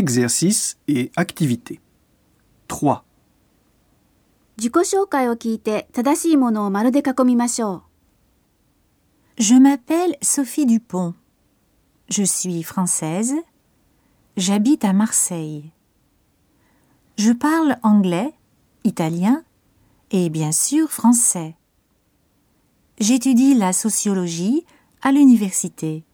exercice et activité. 3. 自己紹介を聞いて正しいものを丸で囲みましょう。Je m'appelle Sophie Dupont. Je suis française. J'habite à Marseille. Je parle anglais, italien et bien sûr français. J'étudie la sociologie à l'université.